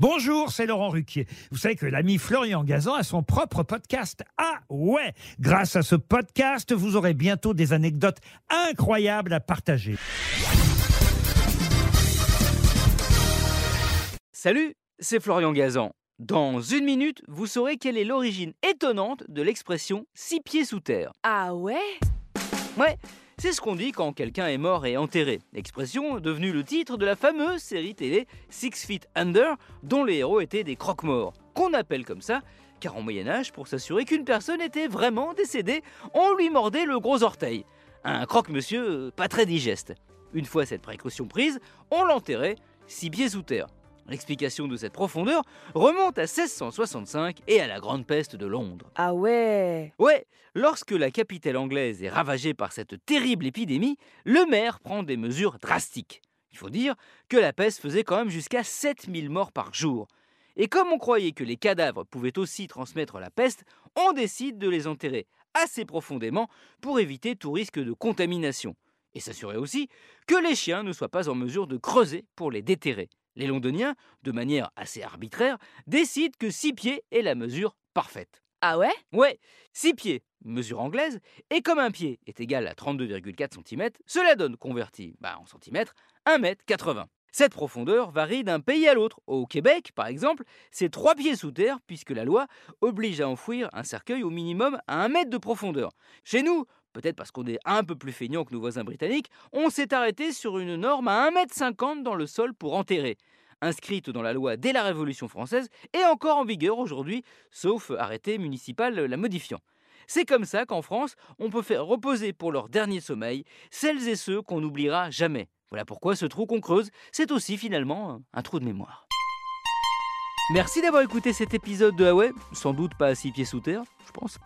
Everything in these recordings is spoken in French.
Bonjour, c'est Laurent Ruquier. Vous savez que l'ami Florian Gazan a son propre podcast. Ah ouais Grâce à ce podcast, vous aurez bientôt des anecdotes incroyables à partager. Salut, c'est Florian Gazan. Dans une minute, vous saurez quelle est l'origine étonnante de l'expression six pieds sous terre. Ah ouais? Ouais, c'est ce qu'on dit quand quelqu'un est mort et enterré. Expression devenue le titre de la fameuse série télé Six Feet Under, dont les héros étaient des croque-morts. Qu'on appelle comme ça, car en Moyen-Âge, pour s'assurer qu'une personne était vraiment décédée, on lui mordait le gros orteil. Un croque-monsieur pas très digeste. Une fois cette précaution prise, on l'enterrait six pieds sous terre. L'explication de cette profondeur remonte à 1665 et à la Grande Peste de Londres. Ah ouais Ouais, lorsque la capitale anglaise est ravagée par cette terrible épidémie, le maire prend des mesures drastiques. Il faut dire que la peste faisait quand même jusqu'à 7000 morts par jour. Et comme on croyait que les cadavres pouvaient aussi transmettre la peste, on décide de les enterrer assez profondément pour éviter tout risque de contamination. Et s'assurer aussi que les chiens ne soient pas en mesure de creuser pour les déterrer. Les londoniens, de manière assez arbitraire, décident que 6 pieds est la mesure parfaite. Ah ouais? Ouais, 6 pieds, mesure anglaise, et comme un pied est égal à 32,4 cm, cela donne, converti bah, en centimètres, 1,80 m. Cette profondeur varie d'un pays à l'autre. Au Québec, par exemple, c'est 3 pieds sous terre, puisque la loi oblige à enfouir un cercueil au minimum à 1 mètre de profondeur. Chez nous, peut-être parce qu'on est un peu plus feignant que nos voisins britanniques, on s'est arrêté sur une norme à 1,50 m dans le sol pour enterrer inscrite dans la loi dès la Révolution française et encore en vigueur aujourd'hui, sauf arrêté municipal la modifiant. C'est comme ça qu'en France, on peut faire reposer pour leur dernier sommeil celles et ceux qu'on n'oubliera jamais. Voilà pourquoi ce trou qu'on creuse, c'est aussi finalement un trou de mémoire. Merci d'avoir écouté cet épisode de Huawei, sans doute pas à six pieds sous terre, je pense.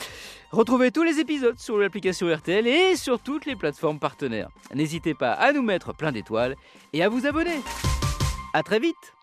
Retrouvez tous les épisodes sur l'application RTL et sur toutes les plateformes partenaires. N'hésitez pas à nous mettre plein d'étoiles et à vous abonner. À très vite